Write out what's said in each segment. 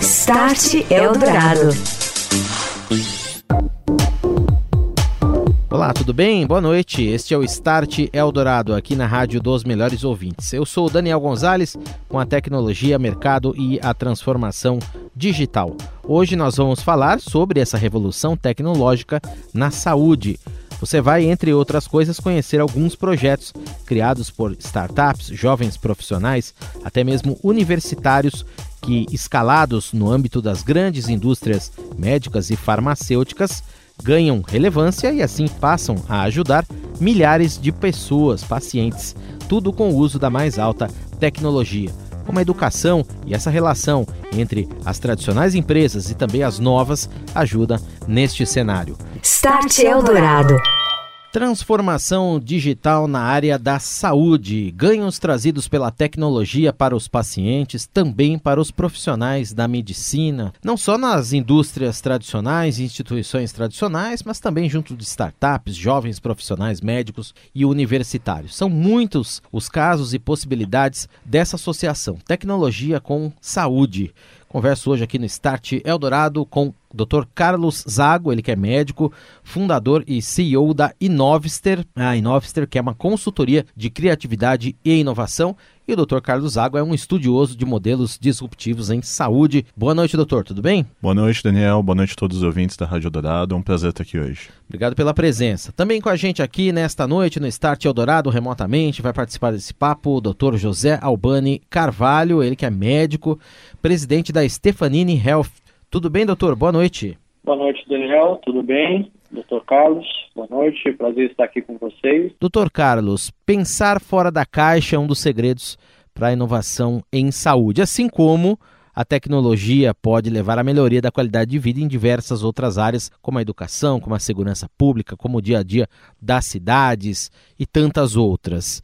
Start Eldorado. Olá, tudo bem? Boa noite. Este é o Start Eldorado, aqui na Rádio dos Melhores Ouvintes. Eu sou Daniel Gonzalez, com a tecnologia, mercado e a transformação digital. Hoje nós vamos falar sobre essa revolução tecnológica na saúde. Você vai, entre outras coisas, conhecer alguns projetos criados por startups, jovens profissionais, até mesmo universitários que, escalados no âmbito das grandes indústrias médicas e farmacêuticas, ganham relevância e assim passam a ajudar milhares de pessoas, pacientes, tudo com o uso da mais alta tecnologia. Como a educação e essa relação entre as tradicionais empresas e também as novas ajuda neste cenário. Start Eldorado. Transformação digital na área da saúde. Ganhos trazidos pela tecnologia para os pacientes, também para os profissionais da medicina, não só nas indústrias tradicionais instituições tradicionais, mas também junto de startups, jovens profissionais médicos e universitários. São muitos os casos e possibilidades dessa associação tecnologia com saúde. Converso hoje aqui no Start Eldorado com Dr. Carlos Zago, ele que é médico, fundador e CEO da Inovster, a Inovster que é uma consultoria de criatividade e inovação, e o Dr. Carlos Zago é um estudioso de modelos disruptivos em saúde. Boa noite, doutor, tudo bem? Boa noite, Daniel. Boa noite a todos os ouvintes da Rádio Eldorado. É um prazer estar aqui hoje. Obrigado pela presença. Também com a gente aqui nesta noite no Start Eldorado, remotamente, vai participar desse papo o Dr. José Albani Carvalho, ele que é médico, presidente da Stefanini Health. Tudo bem, doutor? Boa noite. Boa noite, Daniel. Tudo bem? Doutor Carlos, boa noite. Prazer estar aqui com vocês. Doutor Carlos, pensar fora da caixa é um dos segredos para a inovação em saúde, assim como a tecnologia pode levar à melhoria da qualidade de vida em diversas outras áreas, como a educação, como a segurança pública, como o dia a dia das cidades e tantas outras.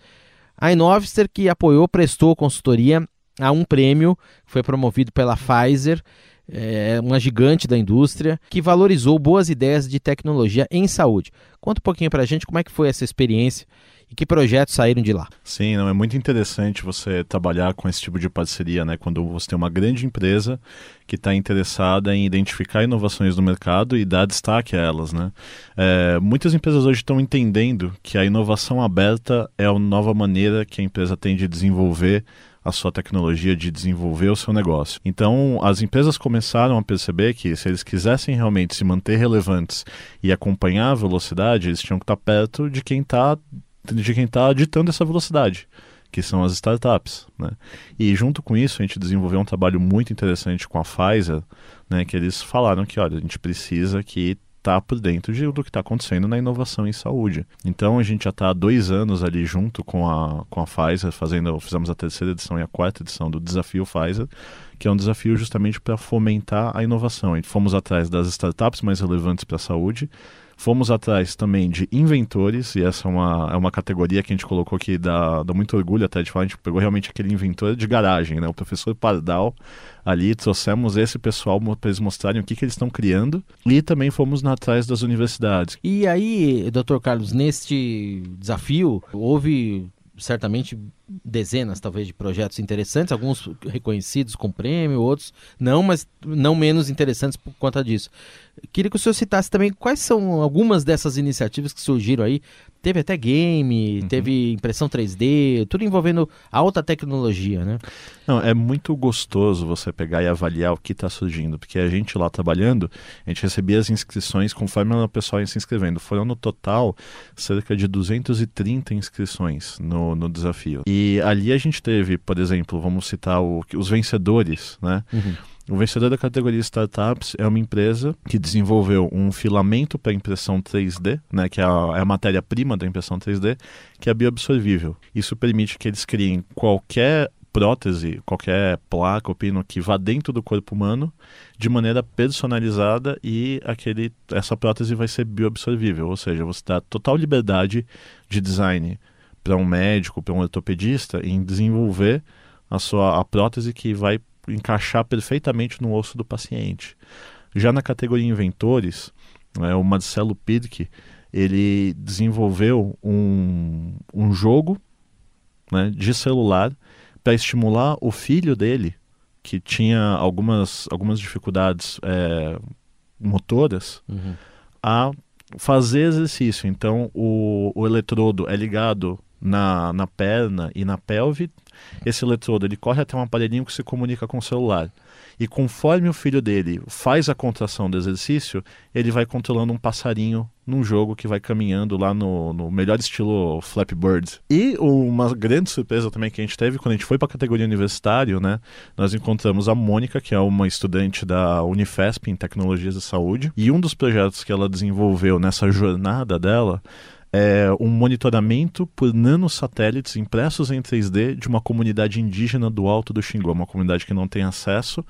A Inovster, que apoiou, prestou consultoria a um prêmio que foi promovido pela Pfizer, é uma gigante da indústria, que valorizou boas ideias de tecnologia em saúde. Conta um pouquinho para a gente como é que foi essa experiência e que projetos saíram de lá. Sim, não, é muito interessante você trabalhar com esse tipo de parceria, né? Quando você tem uma grande empresa que está interessada em identificar inovações no mercado e dar destaque a elas, né? É, muitas empresas hoje estão entendendo que a inovação aberta é a nova maneira que a empresa tem de desenvolver a sua tecnologia de desenvolver o seu negócio. Então, as empresas começaram a perceber que se eles quisessem realmente se manter relevantes e acompanhar a velocidade, eles tinham que estar perto de quem está de quem está ditando essa velocidade que são as startups. Né? E junto com isso, a gente desenvolveu um trabalho muito interessante com a Pfizer, né, que eles falaram que, olha, a gente precisa que tá por dentro de, do que está acontecendo na inovação em saúde. Então a gente já está há dois anos ali junto com a, com a Pfizer, fazendo, fizemos a terceira edição e a quarta edição do Desafio Pfizer, que é um desafio justamente para fomentar a inovação. E fomos atrás das startups mais relevantes para a saúde, Fomos atrás também de inventores, e essa é uma, é uma categoria que a gente colocou que dá, dá muito orgulho até de falar. A gente pegou realmente aquele inventor de garagem, né? o professor Pardal. Ali trouxemos esse pessoal para eles mostrarem o que, que eles estão criando e também fomos atrás das universidades. E aí, doutor Carlos, neste desafio, houve certamente dezenas, talvez, de projetos interessantes, alguns reconhecidos com prêmio, outros não, mas não menos interessantes por conta disso. Queria que o senhor citasse também quais são algumas dessas iniciativas que surgiram aí. Teve até game, uhum. teve impressão 3D, tudo envolvendo alta tecnologia, né? Não, é muito gostoso você pegar e avaliar o que está surgindo, porque a gente lá trabalhando, a gente recebia as inscrições conforme o pessoal ia se inscrevendo. Foram no total cerca de 230 inscrições no, no desafio. E ali a gente teve, por exemplo, vamos citar o, os vencedores, né? Uhum. O vencedor da categoria Startups é uma empresa que desenvolveu um filamento para impressão 3D, né, que é a, é a matéria-prima da impressão 3D, que é bioabsorvível. Isso permite que eles criem qualquer prótese, qualquer placa ou pino que vá dentro do corpo humano de maneira personalizada e aquele, essa prótese vai ser bioabsorvível, ou seja, você dá total liberdade de design para um médico, para um ortopedista em desenvolver a sua a prótese que vai encaixar perfeitamente no osso do paciente. Já na categoria inventores, né, o Marcelo Pirk, ele desenvolveu um, um jogo né, de celular para estimular o filho dele, que tinha algumas, algumas dificuldades é, motoras uhum. a fazer exercício. Então, o, o eletrodo é ligado na, na perna e na pelve. Esse eletrodo ele corre até um aparelhinho que se comunica com o celular. E conforme o filho dele faz a contração do exercício, ele vai controlando um passarinho num jogo que vai caminhando lá no, no melhor estilo Flappy Bird. E uma grande surpresa também que a gente teve quando a gente foi para a categoria universitário, né? Nós encontramos a Mônica, que é uma estudante da Unifesp em Tecnologias de Saúde, e um dos projetos que ela desenvolveu nessa jornada dela é um monitoramento por nanosatélites impressos em 3D de uma comunidade indígena do Alto do Xingu, uma comunidade que não tem acesso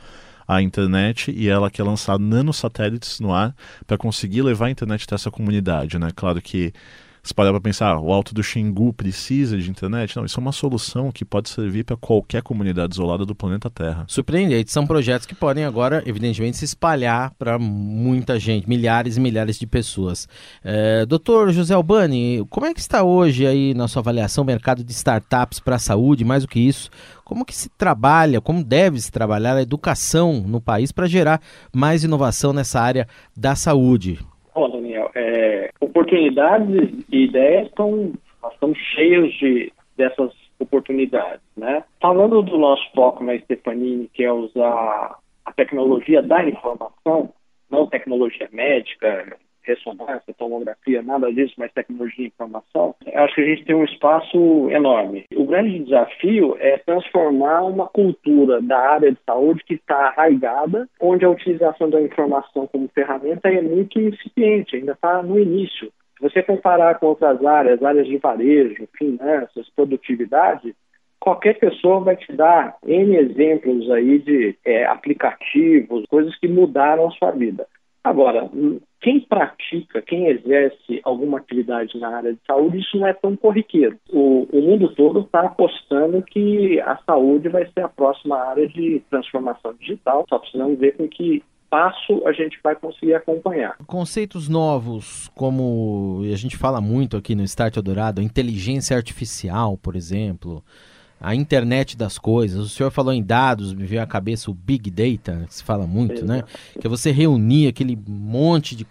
à internet e ela quer lançar nanosatélites no ar para conseguir levar a internet até essa comunidade, né? Claro que se parar para pensar, o Alto do Xingu precisa de internet? Não, isso é uma solução que pode servir para qualquer comunidade isolada do planeta Terra. Surpreendente. São projetos que podem agora, evidentemente, se espalhar para muita gente, milhares e milhares de pessoas. É, doutor José Albani, como é que está hoje aí na sua avaliação o mercado de startups para a saúde? Mais do que isso, como que se trabalha, como deve se trabalhar a educação no país para gerar mais inovação nessa área da saúde? Bom, Daniel, é, oportunidades e ideias estão, estamos cheios de, dessas oportunidades, né? Falando do nosso foco na Stefanini, que é usar a tecnologia da informação, não tecnologia médica, ressonância, tomografia, nada disso, mas tecnologia e informação, acho que a gente tem um espaço enorme. O grande desafio é transformar uma cultura da área de saúde que está arraigada, onde a utilização da informação como ferramenta é muito incipiente, ainda está no início. Se você comparar com outras áreas, áreas de varejo, finanças, produtividade, qualquer pessoa vai te dar N exemplos aí de é, aplicativos, coisas que mudaram a sua vida. Agora, quem pratica, quem exerce alguma atividade na área de saúde, isso não é tão corriqueiro. O, o mundo todo está apostando que a saúde vai ser a próxima área de transformação digital, só precisamos ver com que passo a gente vai conseguir acompanhar. Conceitos novos, como a gente fala muito aqui no Start Eldorado, inteligência artificial, por exemplo, a internet das coisas. O senhor falou em dados, me veio à cabeça o Big Data, que se fala muito, né? Que é você reunir aquele monte de,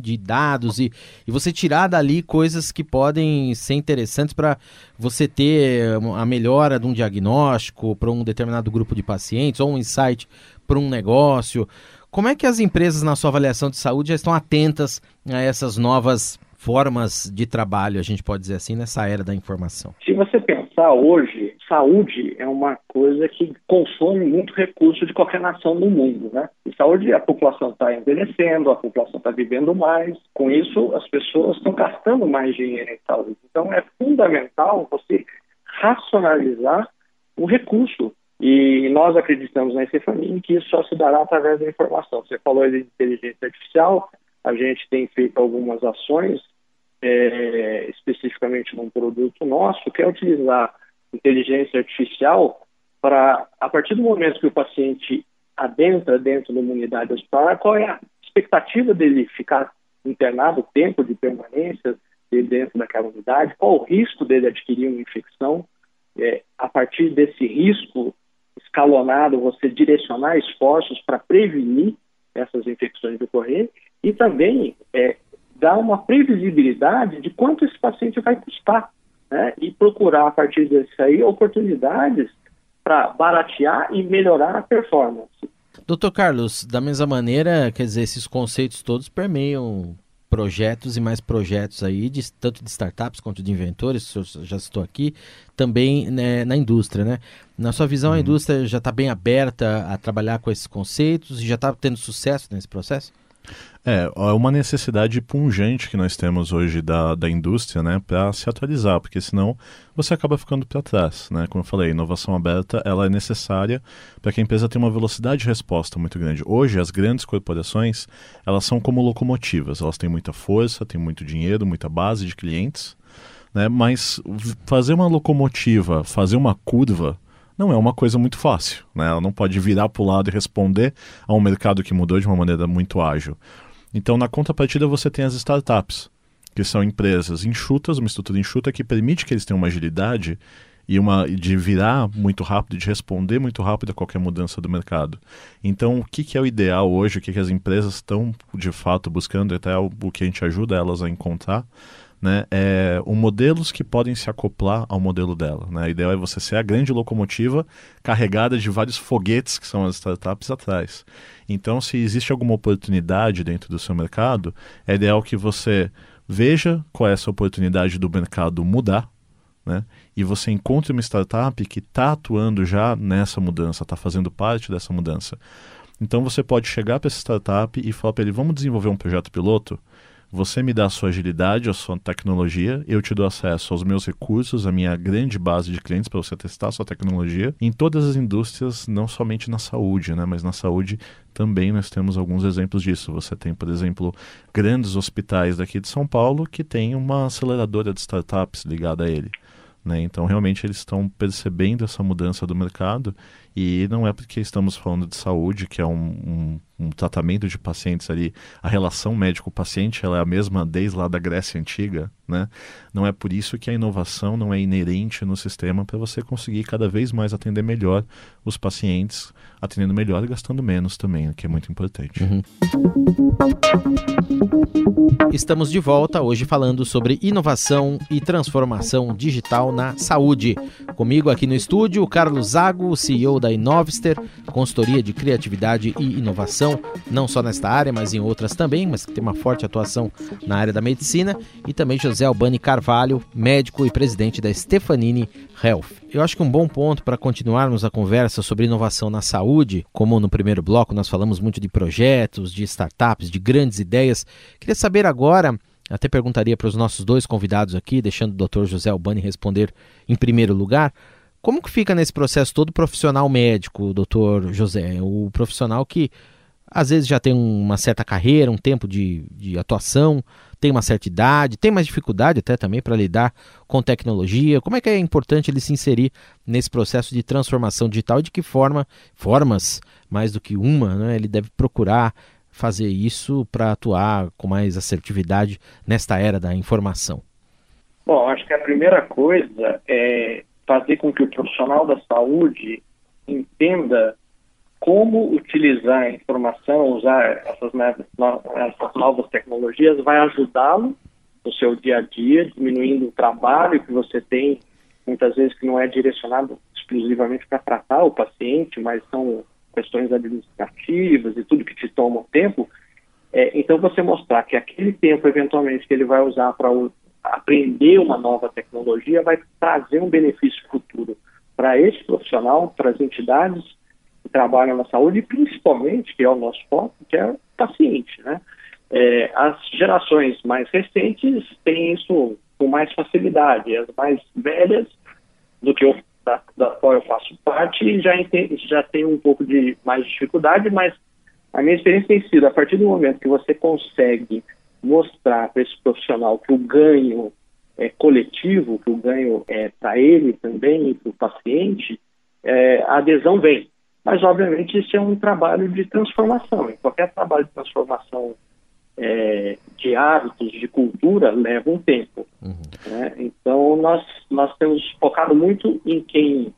de dados e, e você tirar dali coisas que podem ser interessantes para você ter a melhora de um diagnóstico para um determinado grupo de pacientes ou um insight para um negócio. Como é que as empresas, na sua avaliação de saúde, já estão atentas a essas novas formas de trabalho, a gente pode dizer assim, nessa era da informação? Se você pensar hoje, saúde é uma coisa que consome muito recurso de qualquer nação no mundo, né? E saúde, a população está envelhecendo, a população está vivendo mais, com isso as pessoas estão gastando mais dinheiro em saúde. Então é fundamental você racionalizar o recurso. E nós acreditamos na Cefamine que isso só se dará através da informação. Você falou de inteligência artificial, a gente tem feito algumas ações é, especificamente num produto nosso, que é utilizar inteligência artificial para, a partir do momento que o paciente adentra dentro de uma unidade hospitalar, qual é a expectativa dele ficar internado, o tempo de permanência dele dentro daquela unidade, qual o risco dele adquirir uma infecção, é, a partir desse risco escalonado, você direcionar esforços para prevenir essas infecções de ocorrer e também é, dar uma previsibilidade de quanto esse paciente vai custar, né? E procurar a partir disso aí oportunidades para baratear e melhorar a performance. Doutor Carlos, da mesma maneira, quer dizer, esses conceitos todos permeiam projetos e mais projetos aí, de, tanto de startups quanto de inventores, o senhor já citou aqui, também né, na indústria, né? Na sua visão, uhum. a indústria já está bem aberta a trabalhar com esses conceitos e já está tendo sucesso nesse processo? É, é uma necessidade pungente que nós temos hoje da, da indústria, né, para se atualizar, porque senão você acaba ficando para trás, né? Como eu falei, inovação aberta, ela é necessária para que a empresa tenha uma velocidade de resposta muito grande. Hoje, as grandes corporações, elas são como locomotivas, elas têm muita força, têm muito dinheiro, muita base de clientes, né? Mas fazer uma locomotiva, fazer uma curva, não é uma coisa muito fácil. Né? Ela não pode virar para o lado e responder a um mercado que mudou de uma maneira muito ágil. Então, na contrapartida, você tem as startups, que são empresas enxutas, uma estrutura enxuta que permite que eles tenham uma agilidade e uma de virar muito rápido, de responder muito rápido a qualquer mudança do mercado. Então, o que, que é o ideal hoje, o que, que as empresas estão de fato buscando, até o, o que a gente ajuda elas a encontrar, né, é o modelos que podem se acoplar ao modelo dela. Né? A ideia é você ser a grande locomotiva carregada de vários foguetes que são as startups atrás. Então, se existe alguma oportunidade dentro do seu mercado, é ideal que você veja qual é essa oportunidade do mercado mudar, né? E você encontre uma startup que está atuando já nessa mudança, está fazendo parte dessa mudança. Então você pode chegar para essa startup e falar para ele: vamos desenvolver um projeto piloto você me dá a sua agilidade, a sua tecnologia, eu te dou acesso aos meus recursos, a minha grande base de clientes para você testar a sua tecnologia em todas as indústrias, não somente na saúde, né, mas na saúde também nós temos alguns exemplos disso. Você tem, por exemplo, grandes hospitais daqui de São Paulo que tem uma aceleradora de startups ligada a ele. Né? Então, realmente, eles estão percebendo essa mudança do mercado e não é porque estamos falando de saúde, que é um, um, um tratamento de pacientes ali, a relação médico-paciente ela é a mesma desde lá da Grécia Antiga, né? Não é por isso que a inovação não é inerente no sistema para você conseguir cada vez mais atender melhor os pacientes, atendendo melhor e gastando menos também, que é muito importante. Uhum. Estamos de volta hoje falando sobre inovação e transformação digital na saúde. Comigo aqui no estúdio, o Carlos Zago, CEO da Inovster, consultoria de criatividade e inovação, não só nesta área, mas em outras também, mas que tem uma forte atuação na área da medicina, e também José Albani Carvalho, médico e presidente da Stefanini Health. Eu acho que um bom ponto para continuarmos a conversa sobre inovação na saúde, como no primeiro bloco nós falamos muito de projetos, de startups, de grandes ideias, queria saber agora até perguntaria para os nossos dois convidados aqui, deixando o Dr. José Albani responder em primeiro lugar, como que fica nesse processo todo o profissional médico, doutor José? O profissional que às vezes já tem uma certa carreira, um tempo de, de atuação, tem uma certa idade, tem mais dificuldade até também para lidar com tecnologia. Como é que é importante ele se inserir nesse processo de transformação digital e de que forma, formas mais do que uma, né, ele deve procurar fazer isso para atuar com mais assertividade nesta era da informação? Bom, acho que a primeira coisa é fazer com que o profissional da saúde entenda como utilizar a informação, usar essas, essas novas tecnologias, vai ajudá-lo no seu dia a dia, diminuindo o trabalho que você tem, muitas vezes que não é direcionado exclusivamente para tratar o paciente, mas são questões administrativas e tudo que te toma tempo. É, então, você mostrar que aquele tempo, eventualmente, que ele vai usar para aprender uma nova tecnologia vai trazer um benefício futuro para esse profissional, para as entidades trabalham na saúde principalmente, que é o nosso foco, que é o paciente, né? É, as gerações mais recentes têm isso com mais facilidade, as mais velhas, do que eu, da, da qual eu faço parte, já, já tem um pouco de mais dificuldade, mas a minha experiência tem sido, a partir do momento que você consegue mostrar para esse profissional que o ganho é coletivo, que o ganho é para ele também e para o paciente, é, a adesão vem. Mas, obviamente, isso é um trabalho de transformação. E qualquer trabalho de transformação é, de hábitos, de cultura, leva um tempo. Uhum. Né? Então, nós, nós temos focado muito em quem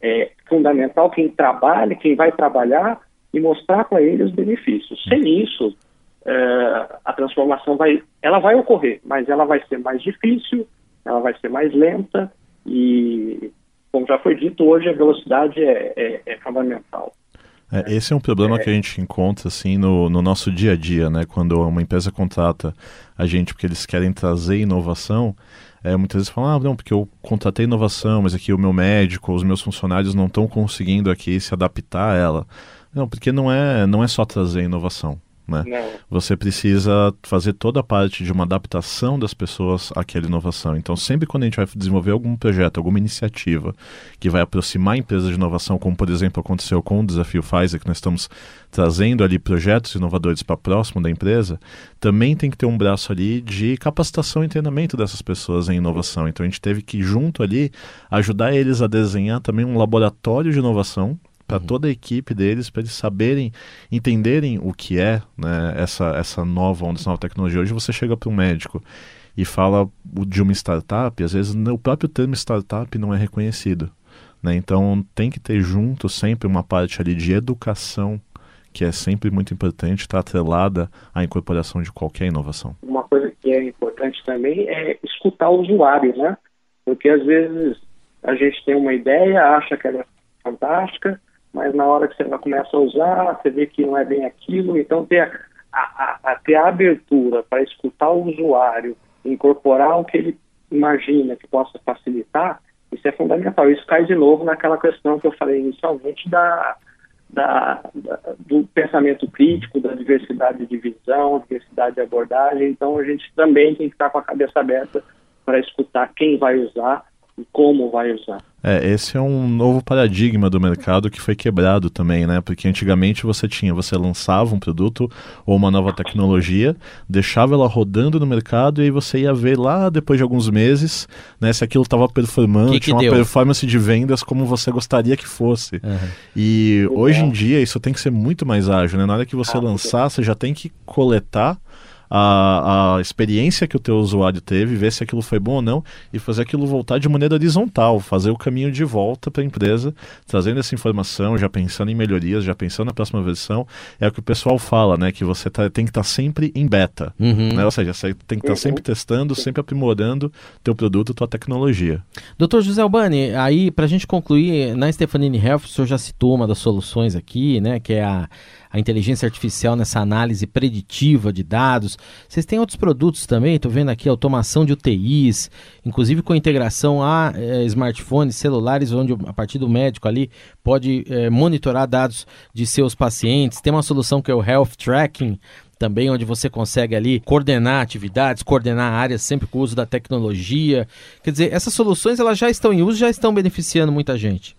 é fundamental, quem trabalha, quem vai trabalhar e mostrar para ele os benefícios. Sem uhum. isso, é, a transformação vai, ela vai ocorrer, mas ela vai ser mais difícil, ela vai ser mais lenta e, como já foi dito, hoje a velocidade é, é, é fundamental. É, esse é um problema que a gente encontra assim no, no, nosso dia a dia, né? Quando uma empresa contrata a gente porque eles querem trazer inovação, é, muitas vezes falam, ah, não, porque eu contratei inovação, mas aqui o meu médico, os meus funcionários não estão conseguindo aqui se adaptar a ela. Não, porque não é, não é só trazer inovação. Né? Você precisa fazer toda a parte de uma adaptação das pessoas àquela inovação. Então, sempre quando a gente vai desenvolver algum projeto, alguma iniciativa que vai aproximar empresas de inovação, como por exemplo aconteceu com o Desafio Pfizer, que nós estamos trazendo ali projetos inovadores para próximo da empresa, também tem que ter um braço ali de capacitação e treinamento dessas pessoas em inovação. Então, a gente teve que, junto ali, ajudar eles a desenhar também um laboratório de inovação para uhum. toda a equipe deles, para eles saberem, entenderem o que é né, essa, essa nova onda, essa nova tecnologia. Hoje você chega para um médico e fala de uma startup, às vezes o próprio termo startup não é reconhecido. Né? Então tem que ter junto sempre uma parte ali de educação que é sempre muito importante, está atrelada à incorporação de qualquer inovação. Uma coisa que é importante também é escutar o usuário, né? Porque às vezes a gente tem uma ideia, acha que ela é fantástica, mas na hora que você começa a usar, você vê que não é bem aquilo. Então, ter a, a, a ter a abertura para escutar o usuário, incorporar o que ele imagina que possa facilitar, isso é fundamental. Isso cai de novo naquela questão que eu falei inicialmente da, da, da, do pensamento crítico, da diversidade de visão, diversidade de abordagem. Então, a gente também tem que estar com a cabeça aberta para escutar quem vai usar e como vai usar. É, esse é um novo paradigma do mercado que foi quebrado também, né? Porque antigamente você tinha, você lançava um produto ou uma nova tecnologia, deixava ela rodando no mercado e aí você ia ver lá depois de alguns meses, né, se aquilo estava performando, que que tinha uma deu? performance de vendas como você gostaria que fosse. Uhum. E hoje em dia isso tem que ser muito mais ágil, né? Na hora que você Ah, lançar, você já tem que coletar a, a experiência que o teu usuário teve, ver se aquilo foi bom ou não e fazer aquilo voltar de maneira horizontal, fazer o caminho de volta para a empresa, trazendo essa informação, já pensando em melhorias, já pensando na próxima versão. É o que o pessoal fala, né? Que você tá- tem que estar sempre em beta. Uhum. Né? Ou seja, você tem que estar Uhum. sempre testando, sempre aprimorando teu produto, tua tecnologia. Doutor José Albani, aí para a gente concluir, na Stefanini Health, o senhor já citou uma das soluções aqui, né, que é a, a inteligência artificial nessa análise preditiva de dados. Vocês têm outros produtos também, estou vendo aqui automação de UTIs, inclusive com integração a eh, smartphones, celulares, onde a partir do médico ali pode eh, monitorar dados de seus pacientes. Tem uma solução que é o Health Tracking, também onde você consegue ali coordenar atividades, coordenar áreas sempre com o uso da tecnologia. Quer dizer, essas soluções elas já estão em uso, já estão beneficiando muita gente.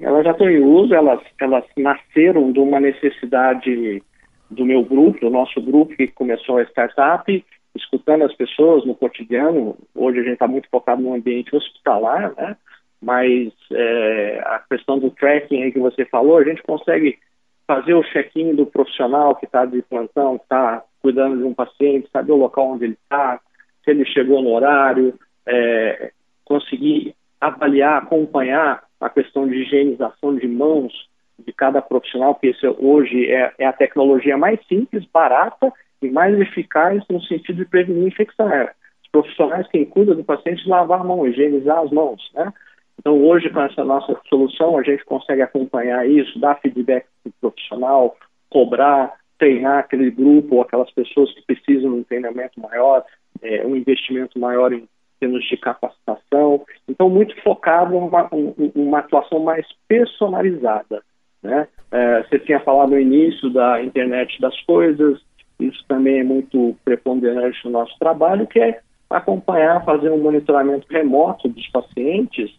Elas já estão em uso, elas, elas nasceram de uma necessidade do meu grupo, do nosso grupo que começou a startup, escutando as pessoas no cotidiano. Hoje a gente está muito focado no ambiente hospitalar, né? Mas é, a questão do tracking aí que você falou, a gente consegue fazer o check-in do profissional que está de plantão, que está cuidando de um paciente, saber o local onde ele está, se ele chegou no horário, é, conseguir avaliar, acompanhar a questão de higienização de mãos de cada profissional, porque isso hoje é, é a tecnologia mais simples, barata e mais eficaz no sentido de prevenir infecção. É, os profissionais quem cuida do paciente lavar a mão, higienizar as mãos, né? Então hoje com essa nossa solução a gente consegue acompanhar isso, dar feedback para o profissional, cobrar, treinar aquele grupo ou aquelas pessoas que precisam de um treinamento maior, é, um investimento maior em termos de capacitação. Então, muito focado em uma, um- uma atuação mais personalizada. Né? É, você tinha falado no início da internet das coisas, isso também é muito preponderante no nosso trabalho, que é acompanhar, fazer um monitoramento remoto dos pacientes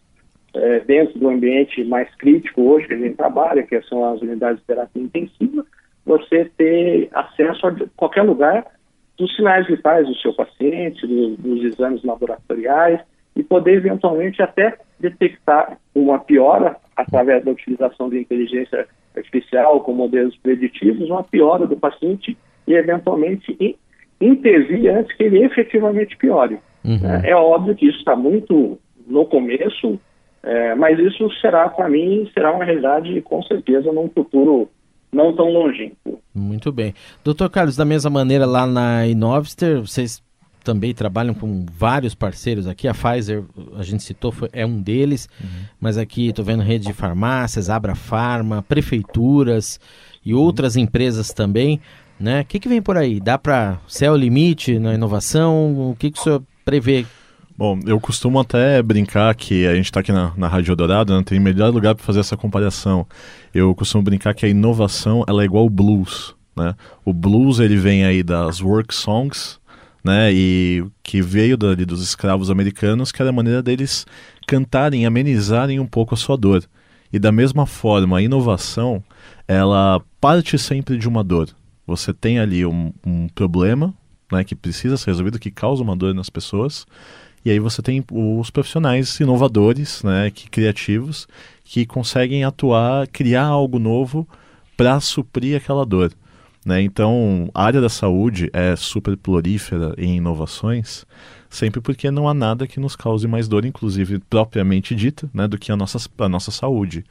é, dentro do ambiente mais crítico hoje que a gente trabalha, que são as unidades de terapia intensiva, você ter acesso a qualquer lugar dos sinais vitais do seu paciente, do- dos exames laboratoriais e poder eventualmente até detectar uma piora através da utilização de inteligência artificial com modelos preditivos, uma piora do paciente e eventualmente in- intervir antes que ele efetivamente piore. Uhum. né? É óbvio que isso está muito no começo, é, mas isso será, para mim, será uma realidade com certeza num futuro não tão longínquo. Muito bem. Doutor Carlos, da mesma maneira lá na Inovster, vocês também trabalham com vários parceiros aqui. A Pfizer, a gente citou, foi- é um deles, mas aqui estou vendo rede de farmácias, Abra Farma, prefeituras e outras empresas também. Né? O que, que vem por aí? Dá para céu limite na inovação? O que, que o senhor prevê? Bom, eu costumo até brincar que a gente está aqui na, na Rádio Dourado, não tem melhor lugar para fazer essa comparação. Eu costumo brincar que a inovação ela é igual o blues, né? O blues ele vem aí das work songs, né? E que veio dali dos escravos americanos, que era a maneira deles cantarem, amenizarem um pouco a sua dor. E da mesma forma, a inovação ela parte sempre de uma dor. Você tem ali um, um problema, né, que precisa ser resolvido, que causa uma dor nas pessoas. E aí você tem os profissionais inovadores, né, que criativos, que conseguem atuar, criar algo novo para suprir aquela dor. Né? Então, a área da saúde é super prolífera em inovações, sempre porque não há nada que nos cause mais dor, inclusive propriamente dita, né, do que a nossa, a nossa saúde.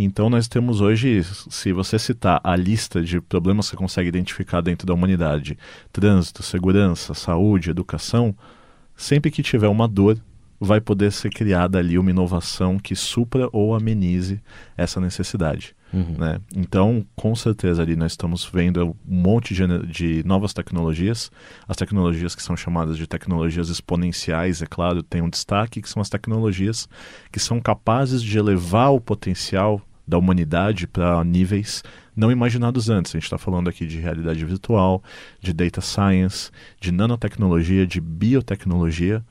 Então, nós temos hoje, se você citar a lista de problemas que você consegue identificar dentro da humanidade: trânsito, segurança, saúde, educação, sempre que tiver uma dor, vai poder ser criada ali uma inovação que supra ou amenize essa necessidade. Uhum. Né? Então, com certeza ali nós estamos vendo um monte de, de, novas tecnologias. As tecnologias que são chamadas de tecnologias exponenciais, é claro, tem um destaque, que são as tecnologias que são capazes de elevar o potencial da humanidade para níveis não imaginados antes. A gente está falando aqui de realidade virtual, de data science, de nanotecnologia, de biotecnologia.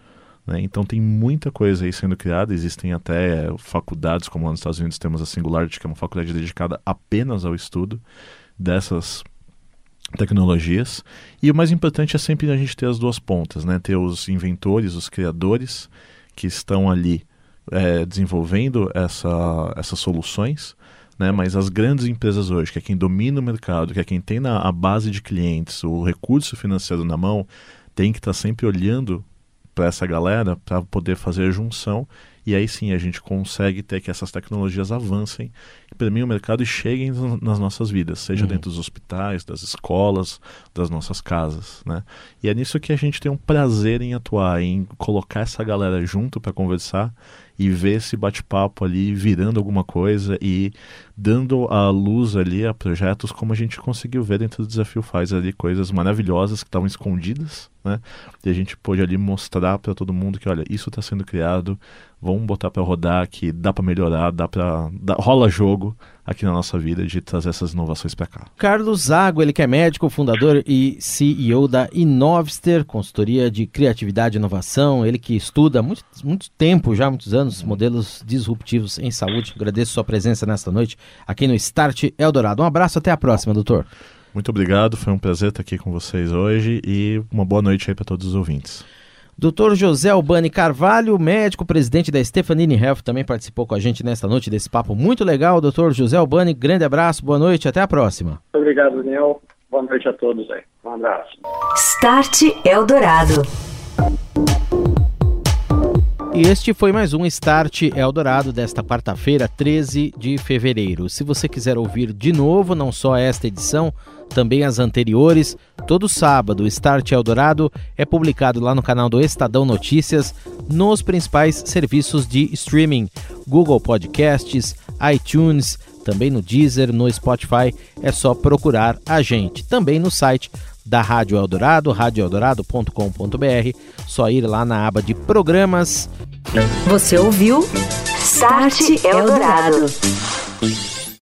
Né? Então tem muita coisa aí sendo criada, existem até faculdades, como nos Estados Unidos temos a Singularity, que é uma faculdade dedicada apenas ao estudo dessas tecnologias. E o mais importante é sempre a gente ter as duas pontas, né? ter os inventores, os criadores que estão ali é, desenvolvendo essa, essas soluções, né? mas as grandes empresas hoje, que é quem domina o mercado, que é quem tem na, a base de clientes, o recurso financeiro na mão, tem que estar tá sempre olhando para essa galera para poder fazer a junção e aí sim a gente consegue ter que essas tecnologias avancem para mim o mercado e cheguem nas nossas vidas, seja uhum. dentro dos hospitais, das escolas, das nossas casas, né? E é nisso que a gente tem um prazer em atuar, em colocar essa galera junto para conversar e ver esse bate-papo ali virando alguma coisa e dando a luz ali a projetos como a gente conseguiu ver dentro do Desafio Faz ali coisas maravilhosas que estavam escondidas, né? E a gente pôde ali mostrar para todo mundo que olha, isso está sendo criado, vamos botar para rodar que dá para melhorar, dá para rola jogo aqui na nossa vida de trazer essas inovações para cá. Carlos Zago, ele que é médico, fundador e CEO da Inovster, consultoria de criatividade e inovação, ele que estuda há muito, muito tempo, já muitos anos, modelos disruptivos em saúde. Agradeço sua presença nesta noite aqui no Start Eldorado. Um abraço, até a próxima, doutor. Muito obrigado, foi um prazer estar aqui com vocês hoje e uma boa noite aí para todos os ouvintes. Doutor José Albani Carvalho, médico, presidente da Stefanini Health, também participou com a gente nesta noite desse papo muito legal. Doutor José Albani, grande abraço, boa noite, até a próxima. Muito obrigado, Daniel. Boa noite a todos aí. Um abraço. Start Eldorado. E este foi mais um Start Eldorado desta quarta-feira, 13 de fevereiro. Se você quiser ouvir de novo, não só esta edição, também as anteriores. Todo sábado, o Start Eldorado é publicado lá no canal do Estadão Notícias, nos principais serviços de streaming: Google Podcasts, iTunes, também no Deezer, no Spotify. É só procurar a gente. Também no site da Rádio Eldorado, radioeldorado.com.br. Só ir lá na aba de programas. Você ouviu Start Eldorado.